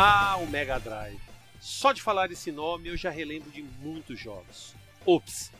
Ah, o Mega Drive. Só de falar esse nome eu já relembro de muitos jogos. Ops,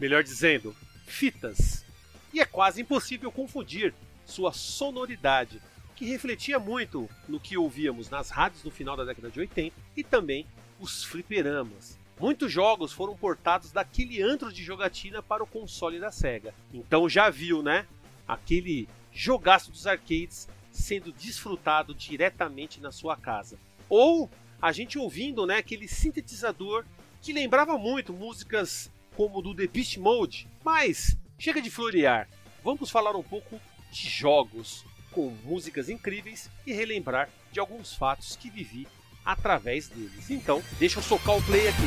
melhor dizendo, fitas. E é quase impossível confundir sua sonoridade, que refletia muito no que ouvíamos nas rádios no final da década de 80 e também os fliperamas. Muitos jogos foram portados daquele antro de jogatina para o console da Sega. Então já viu, né? Aquele jogaço dos arcades sendo desfrutado diretamente na sua casa. Ou a gente ouvindo, né, aquele sintetizador que lembrava muito músicas como do The Beast Mode. Mas chega de florear. Vamos falar um pouco de jogos com músicas incríveis e relembrar de alguns fatos que vivi através deles. Então, deixa eu socar o play aqui.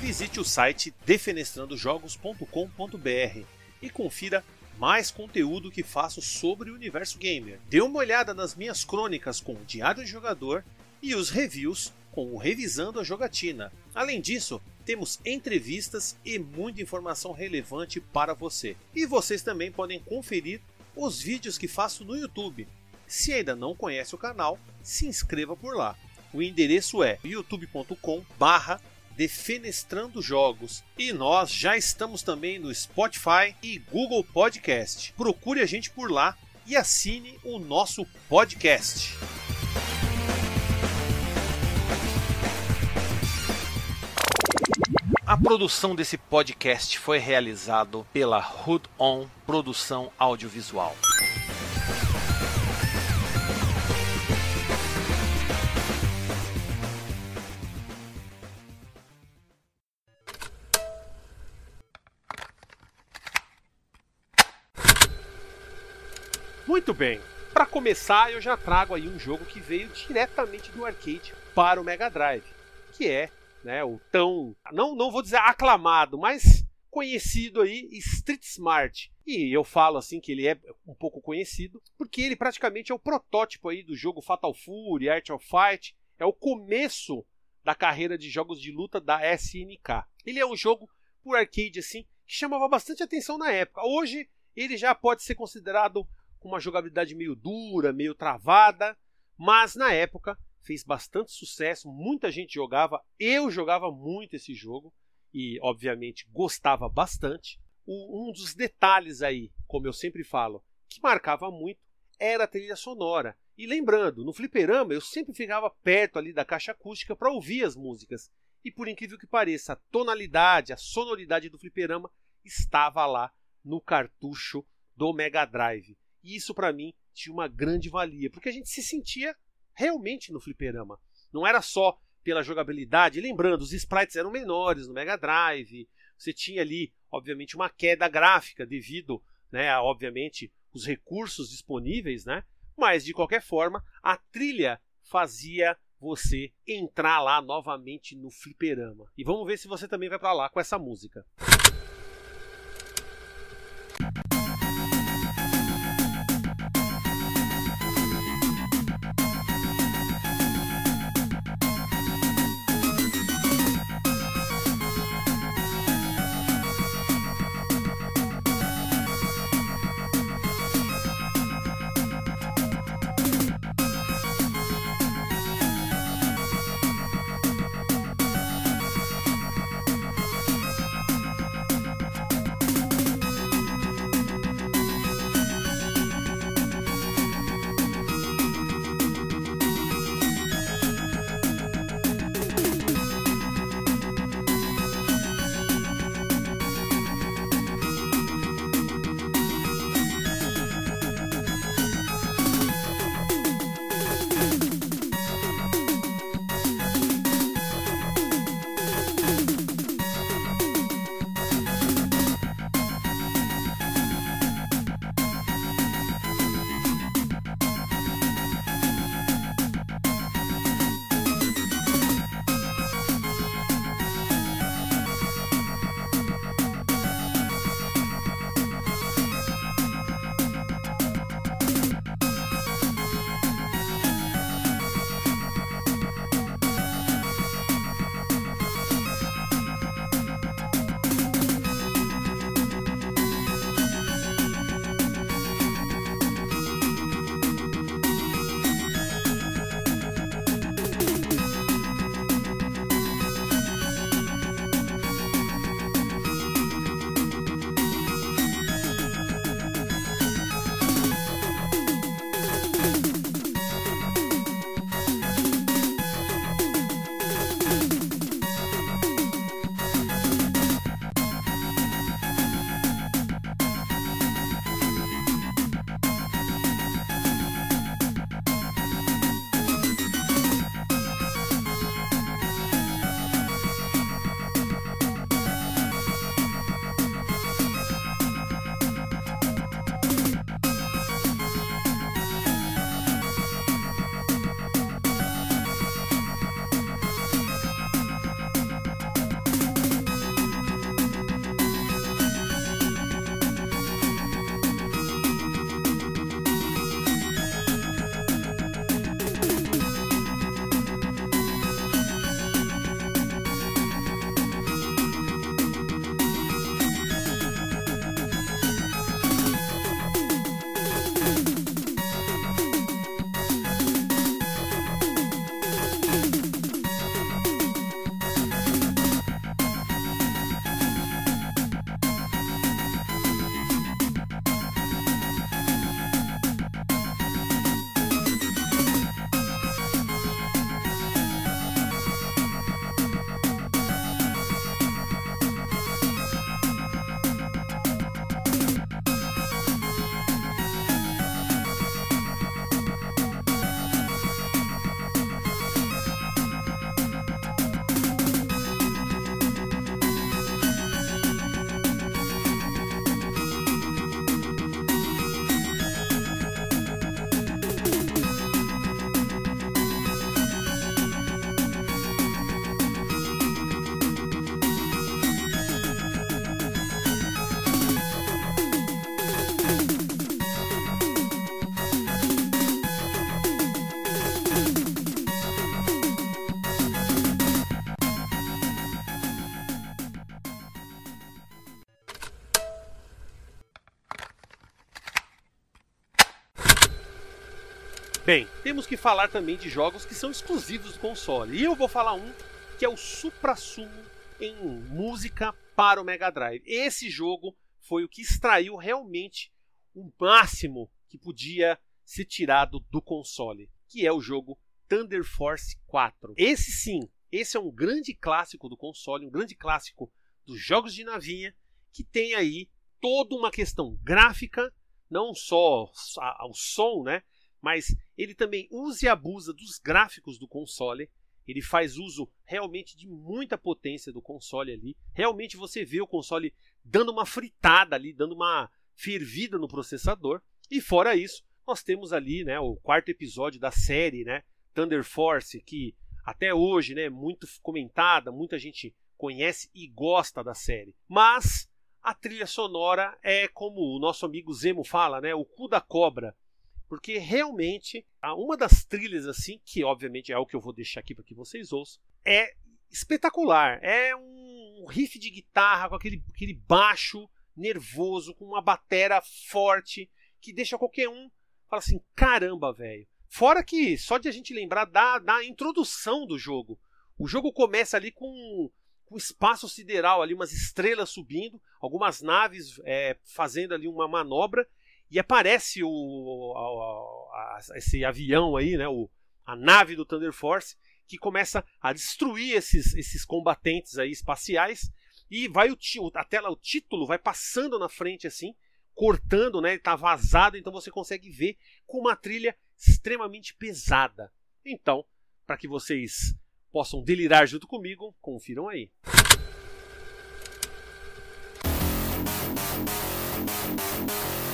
Visite o site defenestrandojogos.com.br e confira mais conteúdo que faço sobre o universo gamer. Dê uma olhada nas minhas crônicas com o Diário do Jogador e os reviews com o Revisando a Jogatina. Além disso, temos entrevistas e muita informação relevante para você. E vocês também podem conferir os vídeos que faço no YouTube. Se ainda não conhece o canal, se inscreva por lá. O endereço é youtube.com/barra Defenestrando Jogos. E nós já estamos também no Spotify e Google Podcast. Procure a gente por lá e assine o nosso podcast. A produção desse podcast foi realizado pela Hood On Produção Audiovisual. Muito bem. Para começar, eu já trago aí um jogo que veio diretamente do arcade para o Mega Drive, que é, né, o tão não não vou dizer aclamado, mas conhecido aí Street Smart. E eu falo assim que ele é um pouco conhecido porque ele praticamente é o protótipo aí do jogo Fatal Fury, Art of Fight, é o começo da carreira de jogos de luta da SNK. Ele é um jogo por arcade assim que chamava bastante atenção na época. Hoje ele já pode ser considerado uma jogabilidade meio dura, meio travada, mas na época fez bastante sucesso, muita gente jogava, eu jogava muito esse jogo e, obviamente, gostava bastante. um dos detalhes aí, como eu sempre falo, que marcava muito era a trilha sonora. E lembrando, no fliperama eu sempre ficava perto ali da caixa acústica para ouvir as músicas. E por incrível que pareça, a tonalidade, a sonoridade do fliperama estava lá no cartucho do Mega Drive. E isso para mim tinha uma grande valia, porque a gente se sentia realmente no fliperama. Não era só pela jogabilidade, lembrando, os sprites eram menores no Mega Drive, você tinha ali, obviamente, uma queda gráfica devido, né, a, obviamente, os recursos disponíveis, né? Mas de qualquer forma, a trilha fazia você entrar lá novamente no fliperama. E vamos ver se você também vai para lá com essa música. Temos que falar também de jogos que são exclusivos do console. E eu vou falar um que é o supra-sumo em música para o Mega Drive. Esse jogo foi o que extraiu realmente o máximo que podia ser tirado do console, que é o jogo Thunder Force 4. Esse sim, esse é um grande clássico do console, um grande clássico dos jogos de navinha, que tem aí toda uma questão gráfica, não só o som, né? mas ele também usa e abusa dos gráficos do console. Ele faz uso realmente de muita potência do console ali. Realmente você vê o console dando uma fritada ali, dando uma fervida no processador. E fora isso, nós temos ali, né, o quarto episódio da série, né, Thunder Force, que até hoje, né, muito comentada, muita gente conhece e gosta da série. Mas a trilha sonora é como o nosso amigo Zemo fala, né, o cu da cobra porque realmente uma das trilhas assim, que obviamente é o que eu vou deixar aqui para que vocês ouçam, é espetacular. É um riff de guitarra com aquele, aquele baixo nervoso, com uma batera forte, que deixa qualquer um fala assim: caramba, velho. Fora que só de a gente lembrar da, da introdução do jogo. O jogo começa ali com com espaço sideral ali, umas estrelas subindo, algumas naves é, fazendo ali uma manobra e aparece o, a, a, esse avião aí, né, o, a nave do Thunder Force, que começa a destruir esses, esses combatentes aí espaciais e vai o, a tela, o título vai passando na frente assim, cortando, né? está vazado, então você consegue ver com uma trilha extremamente pesada. Então, para que vocês possam delirar junto comigo, confiram aí. Música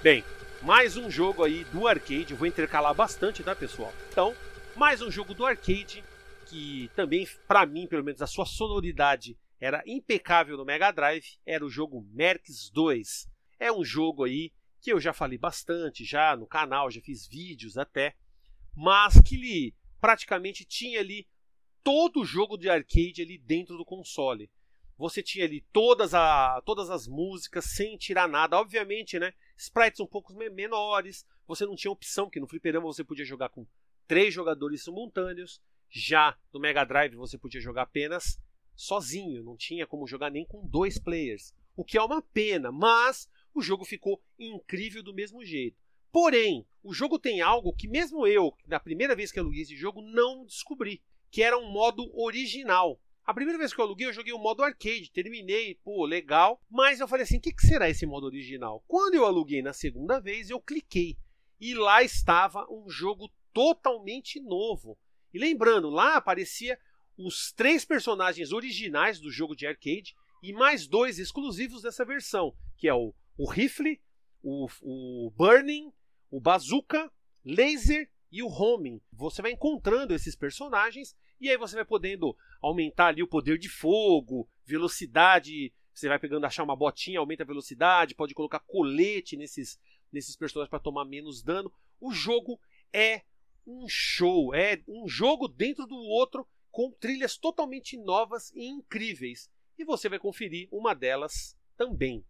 Bem, mais um jogo aí do arcade, vou intercalar bastante, tá pessoal? Então, mais um jogo do arcade que também, para mim, pelo menos a sua sonoridade era impecável no Mega Drive, era o jogo Mercs 2. É um jogo aí que eu já falei bastante já no canal, já fiz vídeos até, mas que ele praticamente tinha ali todo o jogo de arcade ali dentro do console. Você tinha ali todas, a, todas as músicas sem tirar nada, obviamente, né? Sprites um pouco menores, você não tinha opção, que no fliperama você podia jogar com três jogadores simultâneos. Já no Mega Drive você podia jogar apenas sozinho, não tinha como jogar nem com dois players, o que é uma pena, mas o jogo ficou incrível do mesmo jeito. Porém, o jogo tem algo que mesmo eu, na primeira vez que aluguei esse jogo, não descobri, que era um modo original. A primeira vez que eu aluguei, eu joguei o modo arcade, terminei, pô, legal. Mas eu falei assim, o que, que será esse modo original? Quando eu aluguei na segunda vez, eu cliquei. E lá estava um jogo totalmente novo. E lembrando, lá aparecia os três personagens originais do jogo de arcade e mais dois exclusivos dessa versão, que é o, o Rifle, o, o Burning, o Bazooka, Laser e o Homing. Você vai encontrando esses personagens e aí você vai podendo aumentar ali o poder de fogo, velocidade. Você vai pegando, achar uma botinha, aumenta a velocidade, pode colocar colete nesses, nesses personagens para tomar menos dano. O jogo é um show, é um jogo dentro do outro com trilhas totalmente novas e incríveis. E você vai conferir uma delas também.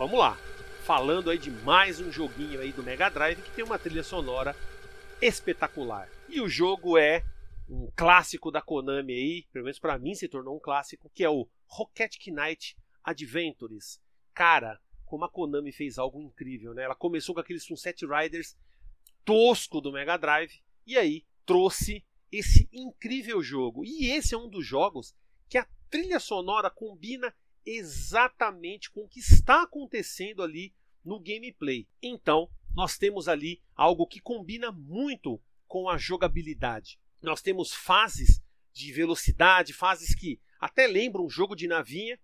Vamos lá. Falando aí de mais um joguinho aí do Mega Drive que tem uma trilha sonora espetacular. E o jogo é um clássico da Konami aí, pelo menos para mim se tornou um clássico, que é o Rocket Knight Adventures. Cara, como a Konami fez algo incrível, né? Ela começou com aqueles Sunset Riders tosco do Mega Drive e aí trouxe esse incrível jogo. E esse é um dos jogos que a trilha sonora combina exatamente com o que está acontecendo ali no gameplay. Então, nós temos ali algo que combina muito com a jogabilidade. Nós temos fases de velocidade, fases que até lembram um jogo de navinha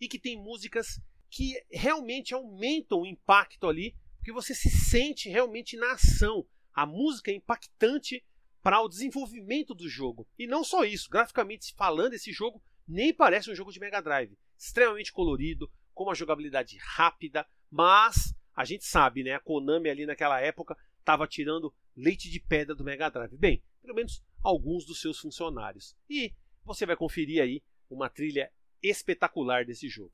e que tem músicas que realmente aumentam o impacto ali, porque você se sente realmente na ação. A música é impactante para o desenvolvimento do jogo. E não só isso, graficamente falando, esse jogo nem parece um jogo de Mega Drive. Extremamente colorido, com uma jogabilidade rápida, mas a gente sabe, né? A Konami ali naquela época estava tirando leite de pedra do Mega Drive. Bem, pelo menos alguns dos seus funcionários. E você vai conferir aí uma trilha espetacular desse jogo.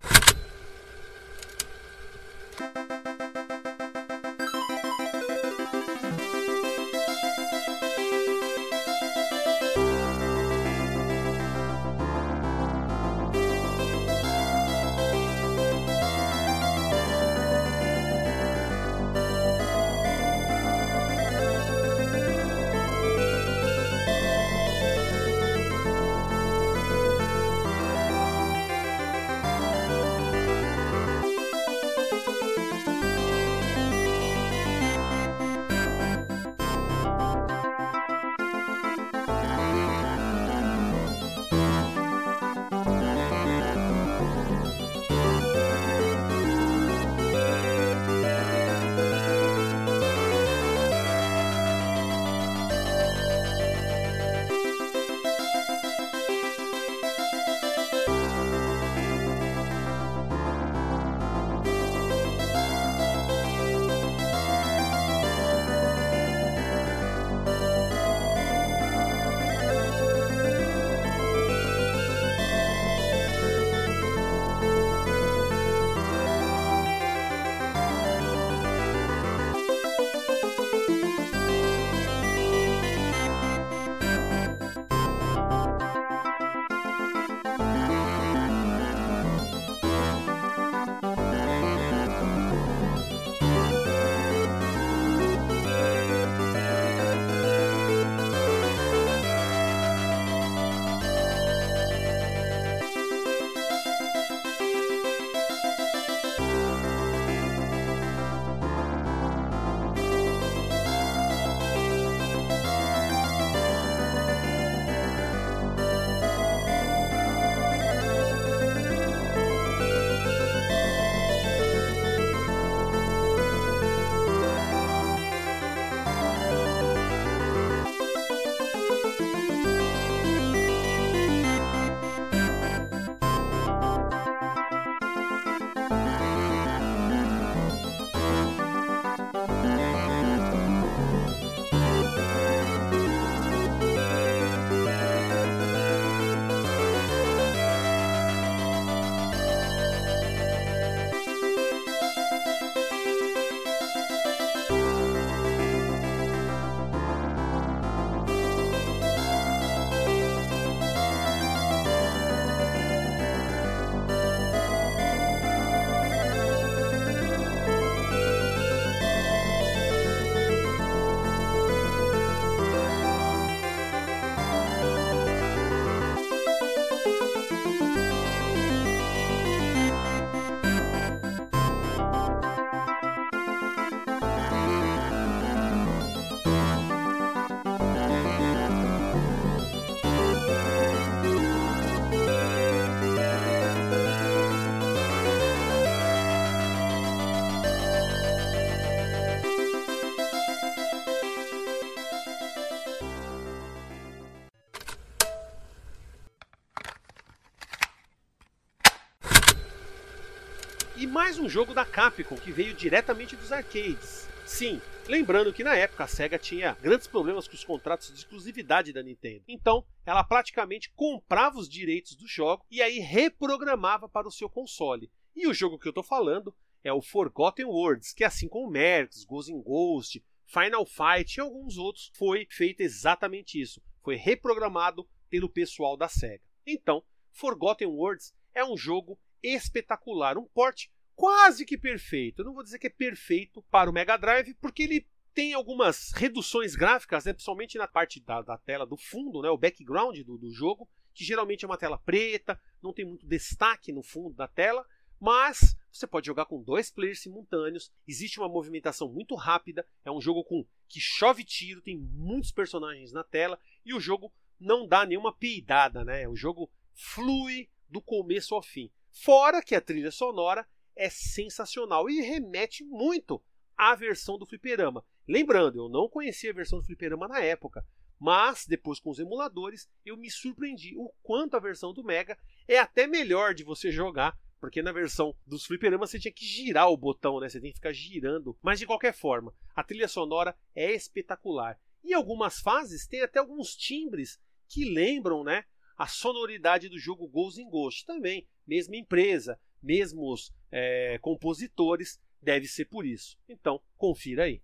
Um jogo da Capcom que veio diretamente dos arcades. Sim, lembrando que na época a SEGA tinha grandes problemas com os contratos de exclusividade da Nintendo. Então, ela praticamente comprava os direitos do jogo e aí reprogramava para o seu console. E o jogo que eu estou falando é o Forgotten Worlds, que assim como Mercs, Ghost in Ghost, Final Fight e alguns outros, foi feito exatamente isso. Foi reprogramado pelo pessoal da SEGA. Então, Forgotten Worlds é um jogo espetacular, um port quase que perfeito. Eu não vou dizer que é perfeito para o Mega Drive, porque ele tem algumas reduções gráficas, né, principalmente na parte da, da tela do fundo, né, o background do, do jogo, que geralmente é uma tela preta, não tem muito destaque no fundo da tela, mas você pode jogar com dois players simultâneos, existe uma movimentação muito rápida, é um jogo com que chove tiro, tem muitos personagens na tela e o jogo não dá nenhuma peidada, né? O jogo flui do começo ao fim. Fora que a trilha sonora é sensacional e remete muito à versão do fliperama. Lembrando, eu não conhecia a versão do fliperama na época, mas depois com os emuladores eu me surpreendi o quanto a versão do Mega é até melhor de você jogar, porque na versão dos fliperamas você tinha que girar o botão, né? Você tem que ficar girando. Mas de qualquer forma, a trilha sonora é espetacular. E algumas fases tem até alguns timbres que lembram, né, a sonoridade do jogo Ghost in Ghost também, mesma empresa, mesmos é, compositores, deve ser por isso. Então, confira aí.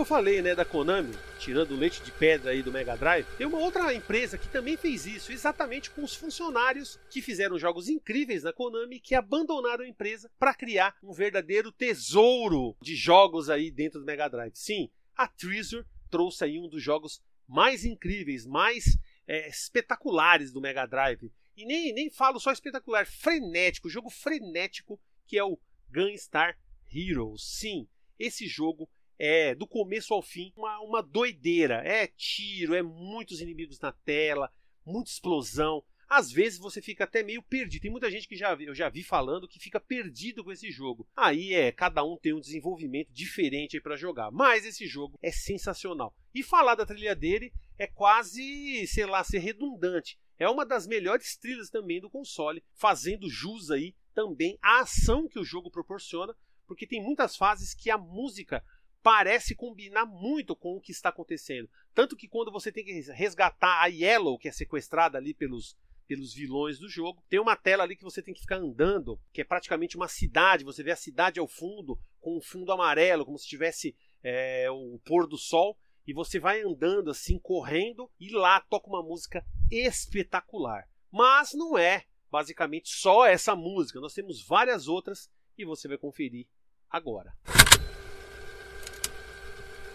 Que eu falei, né, da Konami, tirando o leite de pedra aí do Mega Drive? Tem uma outra empresa que também fez isso, exatamente com os funcionários que fizeram jogos incríveis na Konami que abandonaram a empresa para criar um verdadeiro tesouro de jogos aí dentro do Mega Drive. Sim, a Treasure trouxe aí um dos jogos mais incríveis, mais é, espetaculares do Mega Drive. E nem, nem falo só espetacular, frenético, jogo frenético que é o Gunstar Heroes. Sim, esse jogo é do começo ao fim uma, uma doideira. É tiro, é muitos inimigos na tela, muita explosão. Às vezes você fica até meio perdido. Tem muita gente que já eu já vi falando que fica perdido com esse jogo. Aí é, cada um tem um desenvolvimento diferente para jogar, mas esse jogo é sensacional. E falar da trilha dele é quase, sei lá, ser redundante. É uma das melhores trilhas também do console, fazendo jus aí também à ação que o jogo proporciona, porque tem muitas fases que a música parece combinar muito com o que está acontecendo. Tanto que quando você tem que resgatar a Yellow, que é sequestrada ali pelos, pelos vilões do jogo, tem uma tela ali que você tem que ficar andando, que é praticamente uma cidade. Você vê a cidade ao fundo, com um fundo amarelo, como se tivesse é, o pôr do sol. E você vai andando assim, correndo, e lá toca uma música espetacular. Mas não é basicamente só essa música, nós temos várias outras e você vai conferir agora.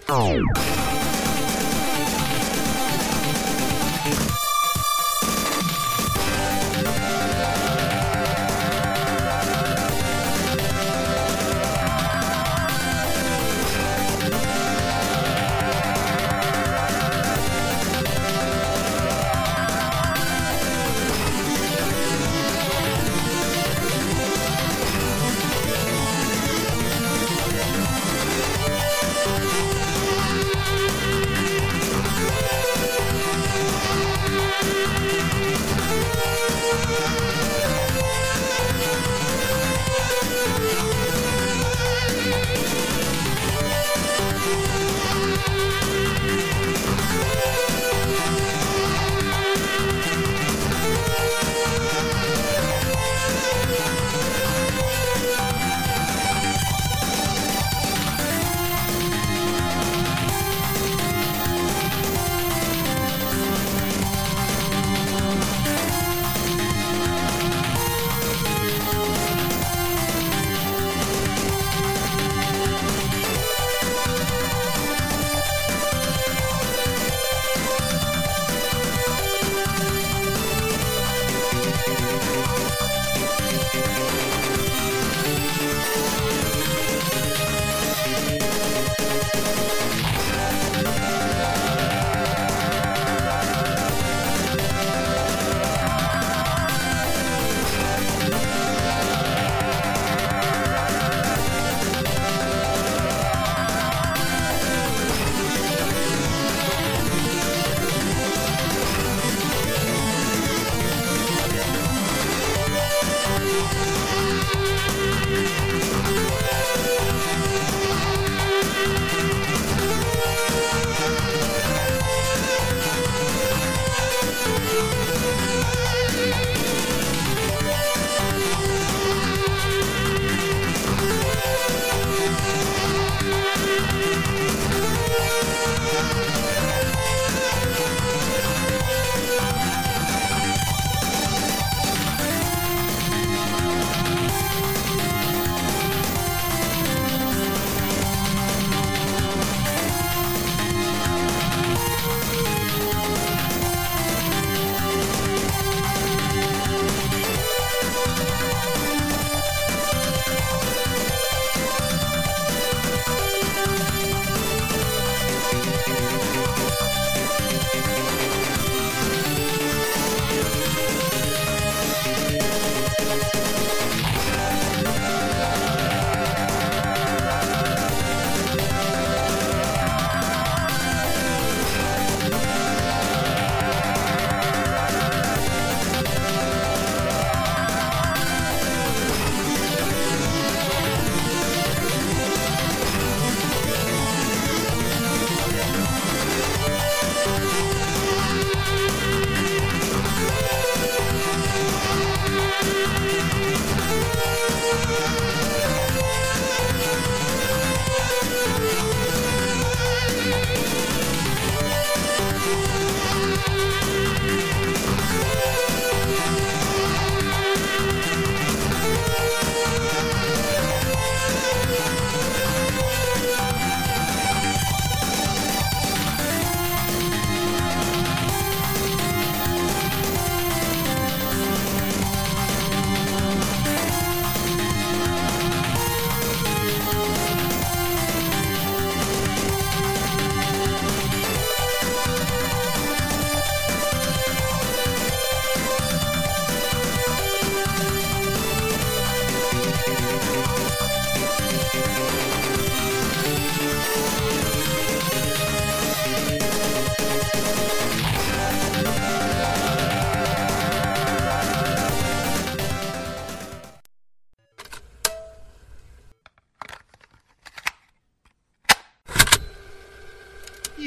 Oh.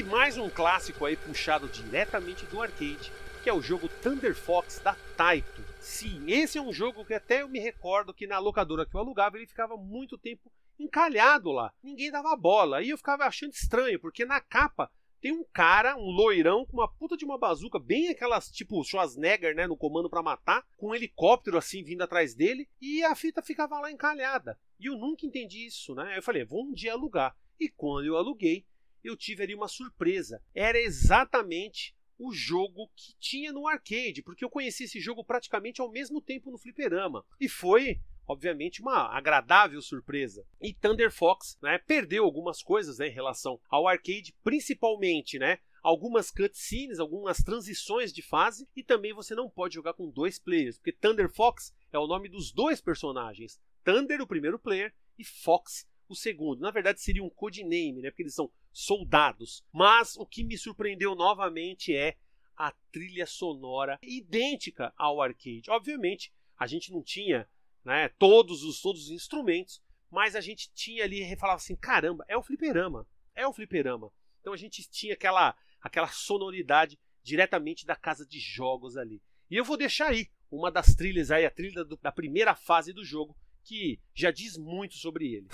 Mais um clássico aí puxado diretamente do arcade, que é o jogo Thunder Fox da Taito. Sim, esse é um jogo que até eu me recordo que na locadora que eu alugava ele ficava muito tempo encalhado lá. Ninguém dava bola. E eu ficava achando estranho, porque na capa tem um cara, um loirão, com uma puta de uma bazuca, bem aquelas tipo Schwarzenegger, né, no comando para matar, com um helicóptero assim vindo atrás dele, e a fita ficava lá encalhada. E eu nunca entendi isso, né? Eu falei, vou um dia alugar. E quando eu aluguei, eu tive ali uma surpresa. Era exatamente o jogo que tinha no arcade, porque eu conheci esse jogo praticamente ao mesmo tempo no fliperama. E foi obviamente uma agradável surpresa. E Thunder Fox, né, perdeu algumas coisas né, em relação ao arcade, principalmente, né, algumas cutscenes, algumas transições de fase, e também você não pode jogar com dois players, porque Thunder Fox é o nome dos dois personagens. Thunder, o primeiro player, e Fox, o segundo. Na verdade, seria um codename, né, porque eles são soldados. Mas o que me surpreendeu novamente é a trilha sonora idêntica ao arcade. Obviamente, a gente não tinha né, todos os todos os instrumentos, mas a gente tinha ali e falava assim, caramba, é o fliperama, é o fliperama. Então a gente tinha aquela aquela sonoridade diretamente da casa de jogos ali. E eu vou deixar aí uma das trilhas aí, a trilha do, da primeira fase do jogo, que já diz muito sobre ele.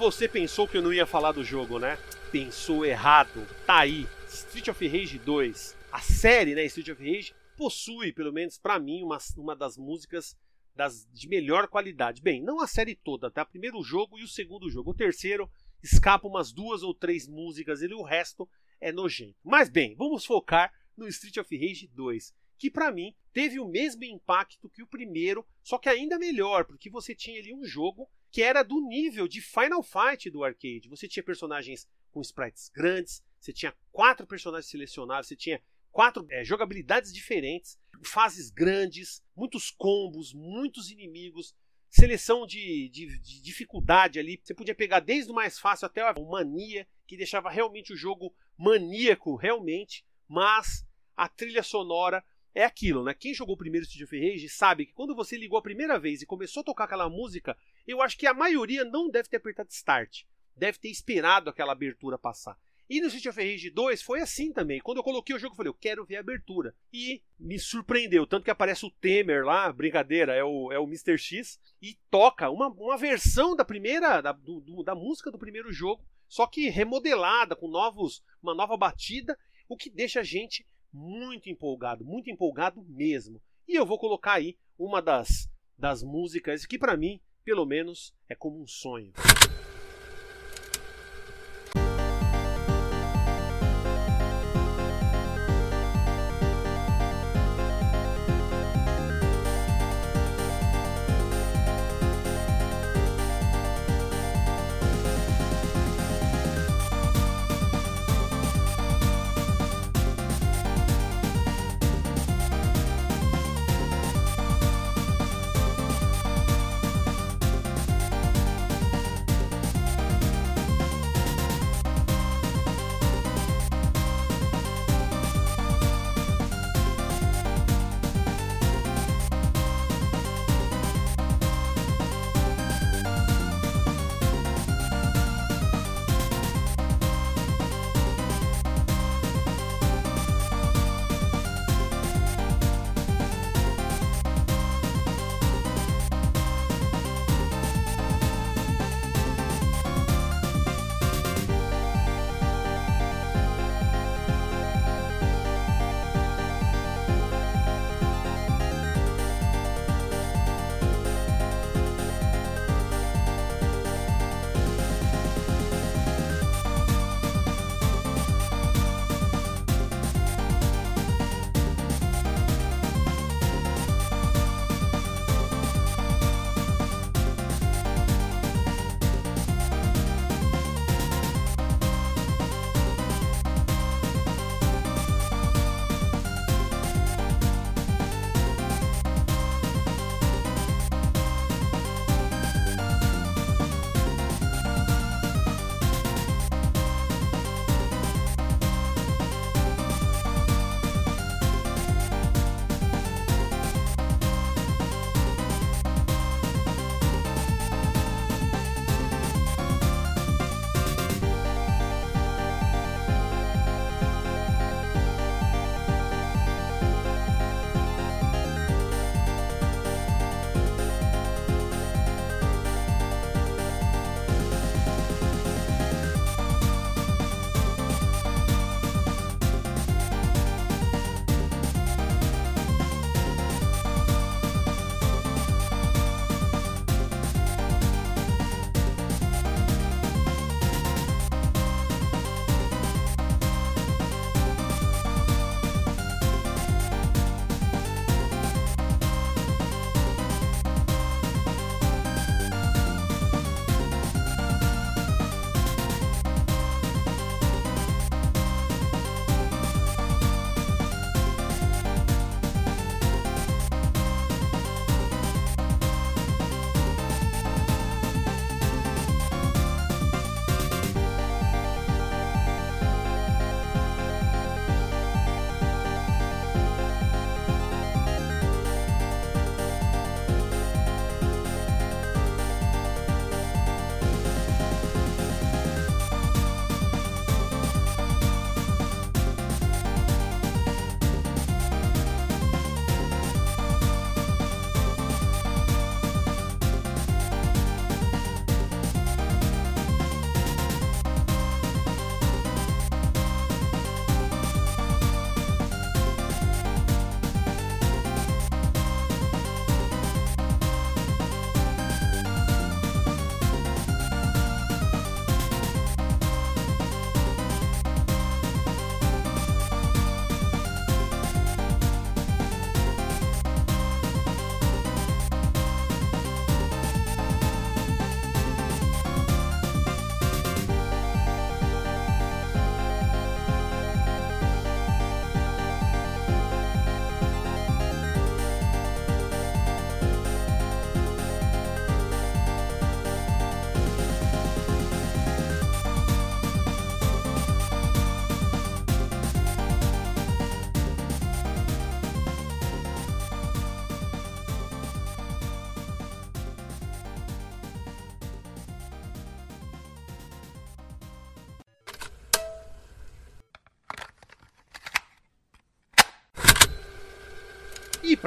Você pensou que eu não ia falar do jogo, né? Pensou errado. Tá aí. Street of Rage 2. A série, né? Street of Rage possui, pelo menos para mim, uma, uma das músicas das, de melhor qualidade. Bem, não a série toda, tá? Primeiro jogo e o segundo jogo. O terceiro escapa umas duas ou três músicas e o resto é nojento. Mas bem, vamos focar no Street of Rage 2, que para mim teve o mesmo impacto que o primeiro, só que ainda melhor, porque você tinha ali um jogo que era do nível de Final Fight do arcade. Você tinha personagens com sprites grandes, você tinha quatro personagens selecionáveis, você tinha quatro é, jogabilidades diferentes, fases grandes, muitos combos, muitos inimigos, seleção de, de, de, dificuldade ali. Você podia pegar desde o mais fácil até a mania, que deixava realmente o jogo maníaco, realmente, mas a trilha sonora é aquilo, né? Quem jogou o primeiro Street of Rage sabe que quando você ligou a primeira vez e começou a tocar aquela música, eu acho que a maioria não deve ter apertado start, deve ter esperado aquela abertura passar. E no Street of Rage 2 foi assim também. Quando eu coloquei o jogo, eu falei, eu quero ver a abertura. E me surpreendeu. Tanto que aparece o Temer lá, brincadeira, é o, é o Mr. X, e toca uma, uma versão da primeira, da, do, da música do primeiro jogo, só que remodelada, com novos, uma nova batida, o que deixa a gente muito empolgado, muito empolgado mesmo. E eu vou colocar aí uma das, das músicas que para mim, pelo menos, é como um sonho.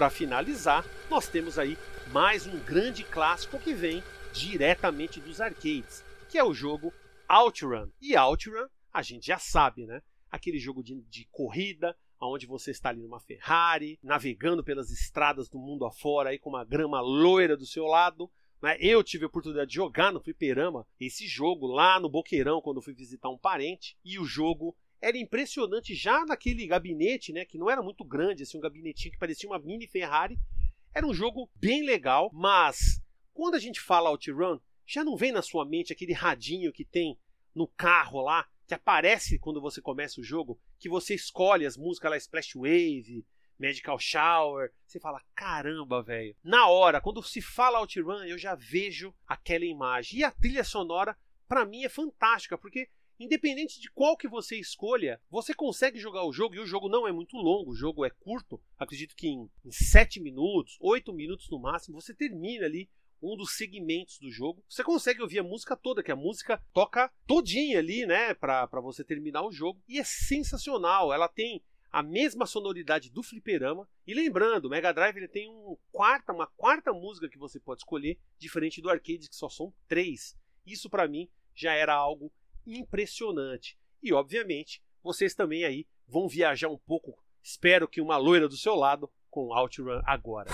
Para finalizar, nós temos aí mais um grande clássico que vem diretamente dos arcades, que é o jogo OutRun. E OutRun, a gente já sabe, né? Aquele jogo de, de corrida, onde você está ali numa Ferrari, navegando pelas estradas do mundo afora, aí com uma grama loira do seu lado. Né? Eu tive a oportunidade de jogar no Fliperama esse jogo lá no Boqueirão, quando fui visitar um parente, e o jogo era impressionante já naquele gabinete, né, que não era muito grande, assim, um gabinetinho que parecia uma mini Ferrari. Era um jogo bem legal, mas quando a gente fala OutRun, já não vem na sua mente aquele radinho que tem no carro lá, que aparece quando você começa o jogo, que você escolhe as músicas lá, Splash Wave, Magical Shower. Você fala, caramba, velho. Na hora, quando se fala OutRun, eu já vejo aquela imagem. E a trilha sonora, para mim, é fantástica, porque independente de qual que você escolha, você consegue jogar o jogo, e o jogo não é muito longo, o jogo é curto, acredito que em, em 7 minutos, 8 minutos no máximo, você termina ali um dos segmentos do jogo. Você consegue ouvir a música toda, que a música toca todinha ali, né, para você terminar o jogo. E é sensacional, ela tem a mesma sonoridade do fliperama. E lembrando, o Mega Drive ele tem um quarta, uma quarta música que você pode escolher, diferente do arcade que só são três. Isso para mim já era algo impressionante. E obviamente, vocês também aí vão viajar um pouco. Espero que uma loira do seu lado com OutRun agora.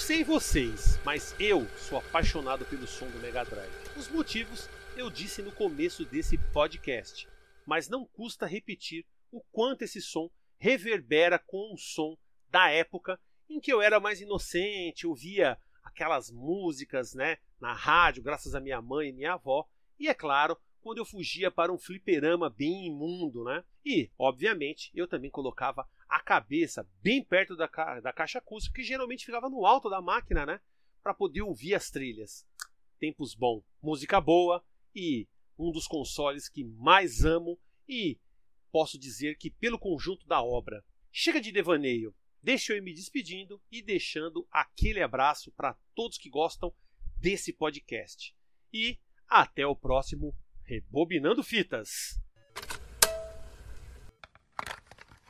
Sei vocês, mas eu sou apaixonado pelo som do Mega Drive. Os motivos eu disse no começo desse podcast, mas não custa repetir o quanto esse som reverbera com o som da época em que eu era mais inocente, ouvia aquelas músicas, né, na rádio, graças a minha mãe e minha avó, e é claro, quando eu fugia para um fliperama bem imundo, né? E, obviamente, eu também colocava a cabeça bem perto da, ca da caixa acústica, que geralmente ficava no alto da máquina, né? Para poder ouvir as trilhas. Tempos bom, música boa e um dos consoles que mais amo e posso dizer que pelo conjunto da obra. Chega de devaneio, deixa eu me despedindo e deixando aquele abraço para todos que gostam desse podcast. E até o próximo Rebobinando Fitas.